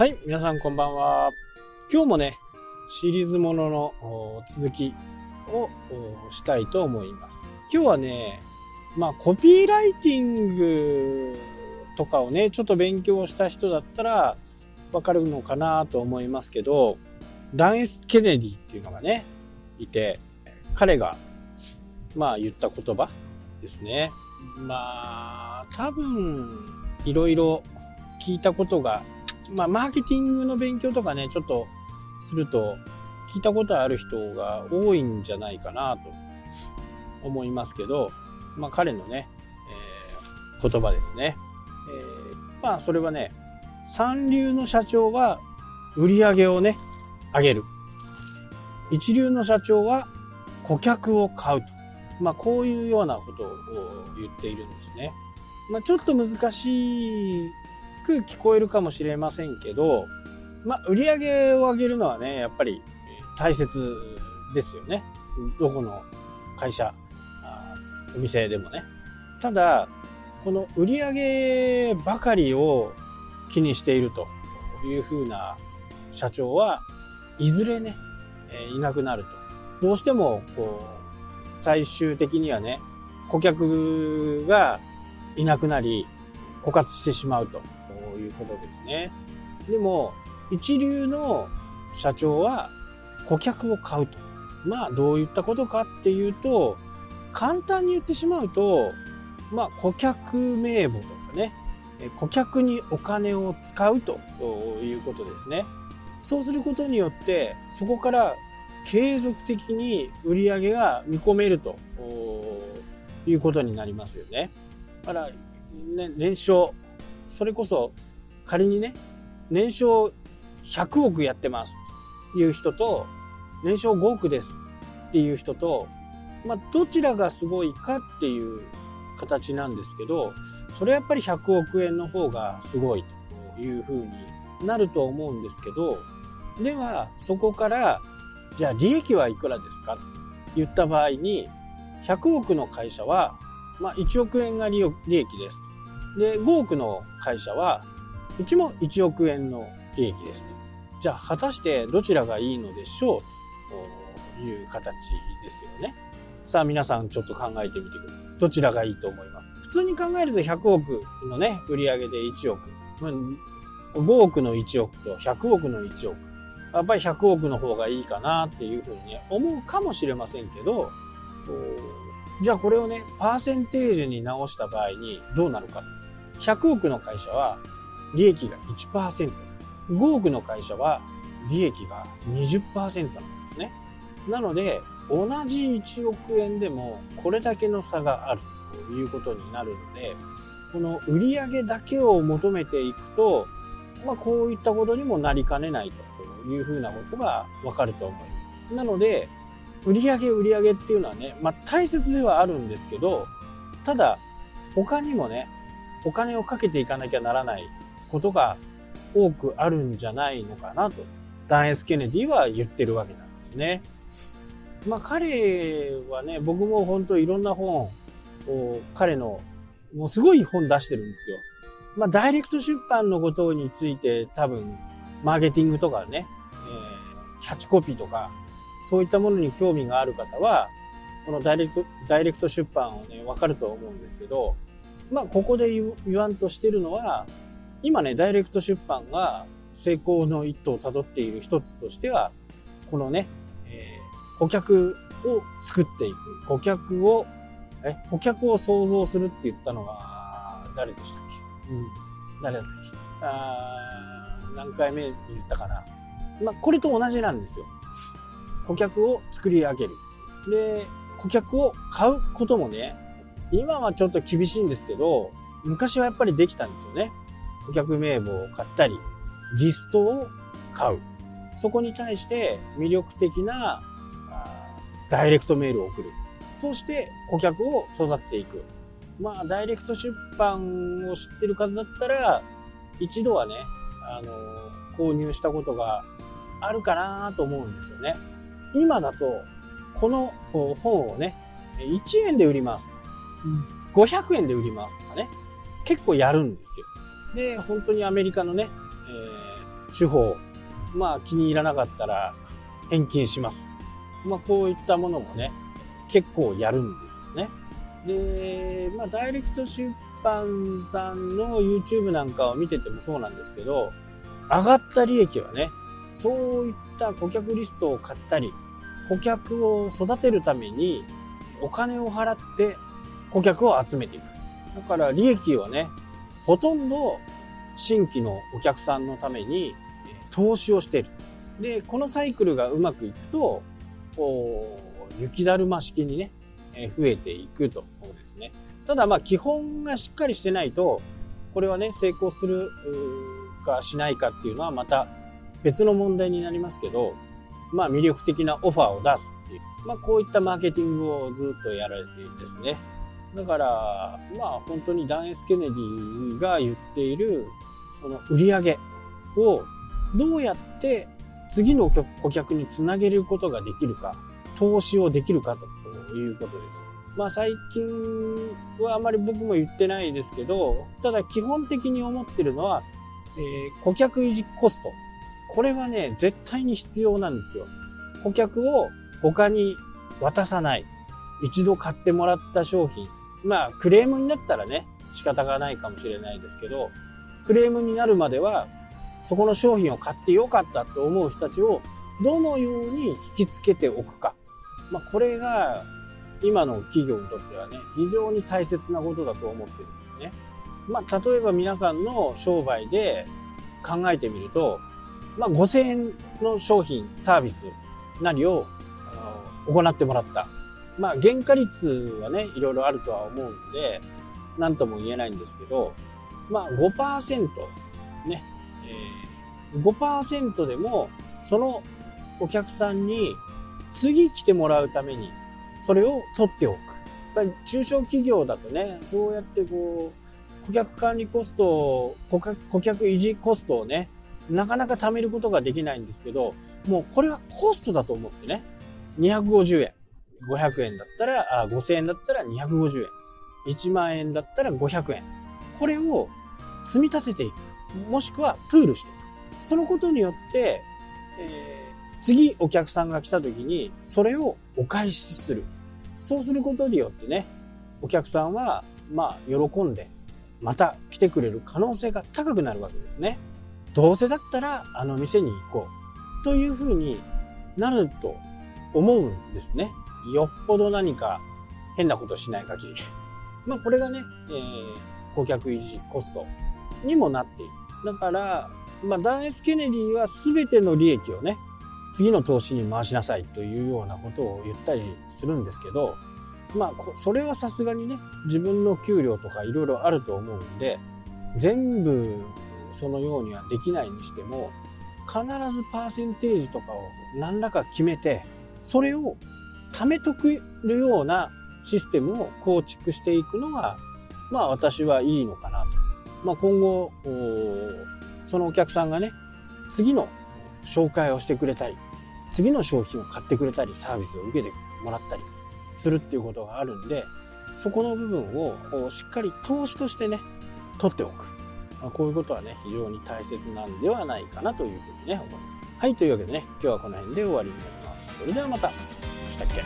はい、皆さんこんばんは。今日もね、シリーズものの続きをしたいと思います。今日はね、まあコピーライティングとかをね、ちょっと勉強した人だったらわかるのかなと思いますけど、ダン・ス・ケネディっていうのがね、いて、彼が、まあ言った言葉ですね。まあ、多分、いろいろ聞いたことが、まあ、マーケティングの勉強とかね、ちょっとすると、聞いたことある人が多いんじゃないかなと思いますけど、まあ、彼のね、えー、言葉ですね。えー、まあ、それはね、三流の社長は売り上げをね、上げる。一流の社長は顧客を買うと。まあ、こういうようなことを言っているんですね。まあ、ちょっと難しいく聞こえるかもしれませんけど、まあ、売り上げを上げるのはね、やっぱり大切ですよね。どこの会社、お店でもね。ただ、この売り上げばかりを気にしているというふうな社長はいずれね、いなくなると。どうしても、こう、最終的にはね、顧客がいなくなり、枯渇してしまうということですね。でも、一流の社長は顧客を買うと。まあ、どういったことかっていうと、簡単に言ってしまうと、まあ、顧客名簿とかね、顧客にお金を使うということですね。そうすることによって、そこから継続的に売り上げが見込めるということになりますよね。だから、ね、年商、それこそ仮にね、年商100億やってますという人と、年商5億ですっていう人と、まあ、どちらがすごいかっていう形なんですけど、それはやっぱり100億円の方がすごいというふうになると思うんですけど、では、そこからじゃあ利益はいくらですかと言った場合に、100億の会社は、まあ、1億円が利益です。で、5億の会社は、うちも1億円の利益です。じゃあ、果たしてどちらがいいのでしょう？という形ですよね。さあ、皆さんちょっと考えてみてください。どちらがいいと思います？普通に考えると100億のね、売り上げで1億。5億の1億と100億の1億。やっぱり100億の方がいいかなっていうふうに、思うかもしれませんけど、じゃあこれをね、パーセンテージに直した場合にどうなるか。100億の会社は利益が1%。5億の会社は利益が20%なんですね。なので、同じ1億円でもこれだけの差があるということになるので、この売上だけを求めていくと、まあこういったことにもなりかねないと。いうふうなことがわかると思います。なので、売上売上っていうのはね、まあ大切ではあるんですけど、ただ、他にもね、お金をかけていかなきゃならないことが多くあるんじゃないのかなと、ダン・エス・ケネディは言ってるわけなんですね。まあ彼はね、僕も本当いろんな本を、彼の、もうすごい本出してるんですよ。まあダイレクト出版のことについて多分マーケティングとかね、えー、キャッチコピーとか、そういったものに興味がある方は、このダイレクト、ダイレクト出版をね、わかると思うんですけど、まあ、ここで言わんとしてるのは、今ね、ダイレクト出版が成功の一途を辿っている一つとしては、このね、えー、顧客を作っていく。顧客を、え、顧客を創造するって言ったのは、誰でしたっけ？うん。誰だったっけ？あ何回目言ったかな。まあ、これと同じなんですよ。顧客を作り上げる。で、顧客を買うこともね、今はちょっと厳しいんですけど、昔はやっぱりできたんですよね。顧客名簿を買ったり、リストを買う。そこに対して魅力的なダイレクトメールを送る。そして顧客を育てていく。まあ、ダイレクト出版を知ってる方だったら、一度はね、あの、購入したことがあるかなと思うんですよね。今だと、この本をね、1円で売りますと。500円で売りますとかね。結構やるんですよ。で、本当にアメリカのね、え手法、まあ気に入らなかったら返金します。まあこういったものもね、結構やるんですよね。で、まあダイレクト出版さんの YouTube なんかを見ててもそうなんですけど、上がった利益はね、そういった顧客リストを買ったり、顧客を育てるためにお金を払って顧客を集めていく。だから利益はね、ほとんど新規のお客さんのために投資をしている。で、このサイクルがうまくいくと、こう、雪だるま式にね、増えていくとですね。ただまあ基本がしっかりしてないと、これはね、成功するかしないかっていうのはまた別の問題になりますけど、まあ魅力的なオファーを出すっていう、まあこういったマーケティングをずっとやられているですね。だから、まあ本当にダン・エス・ケネディが言っている、その売り上げをどうやって次の顧客につなげることができるか、投資をできるかということです。まあ最近はあまり僕も言ってないですけど、ただ基本的に思ってるのは、えー、顧客維持コスト。これはね、絶対に必要なんですよ。顧客を他に渡さない。一度買ってもらった商品。まあ、クレームになったらね、仕方がないかもしれないですけど、クレームになるまでは、そこの商品を買ってよかったと思う人たちをどのように引きつけておくか。まあ、これが今の企業にとってはね、非常に大切なことだと思ってるんですね。まあ、例えば皆さんの商売で考えてみると、まあ、5000円の商品、サービスなりを行ってもらった。まあ、原価率はね、いろいろあるとは思うんで、何とも言えないんですけど、まあ5%、ね、えー、5%でも、そのお客さんに次来てもらうために、それを取っておく。やっぱり中小企業だとね、そうやってこう、顧客管理コスト顧客、顧客維持コストをね、なかなか貯めることができないんですけど、もうこれはコストだと思ってね、250円、500円だったら、あ5000円だったら250円、1万円だったら500円。これを積み立てていく。もしくはプールしていく。そのことによって、えー、次お客さんが来た時に、それをお返しする。そうすることによってね、お客さんは、まあ、喜んで、また来てくれる可能性が高くなるわけですね。どうせだったら、あの店に行こう。というふうになると思うんですね。よっぽど何か変なことしない限り。まあ、これがね、えー、顧客維持コストにもなっている。だから、まあ、ダン・エス・ケネディは全ての利益をね、次の投資に回しなさいというようなことを言ったりするんですけど、まあ、それはさすがにね、自分の給料とかいろいろあると思うんで、全部そのようにはできないにしても、必ずパーセンテージとかを何らか決めて、それを貯めとくるようなシステムを構築していくのが、まあ私はいいのかなと。まあ今後、そのお客さんがね、次の紹介をしてくれたり、次の商品を買ってくれたり、サービスを受けてもらったりするっていうことがあるんで、そこの部分をしっかり投資としてね、取っておく。あ、こういうことはね、非常に大切なんではないかなというふうにね、思います。はい、というわけでね、今日はこの辺で終わりになります。それではまた。Again.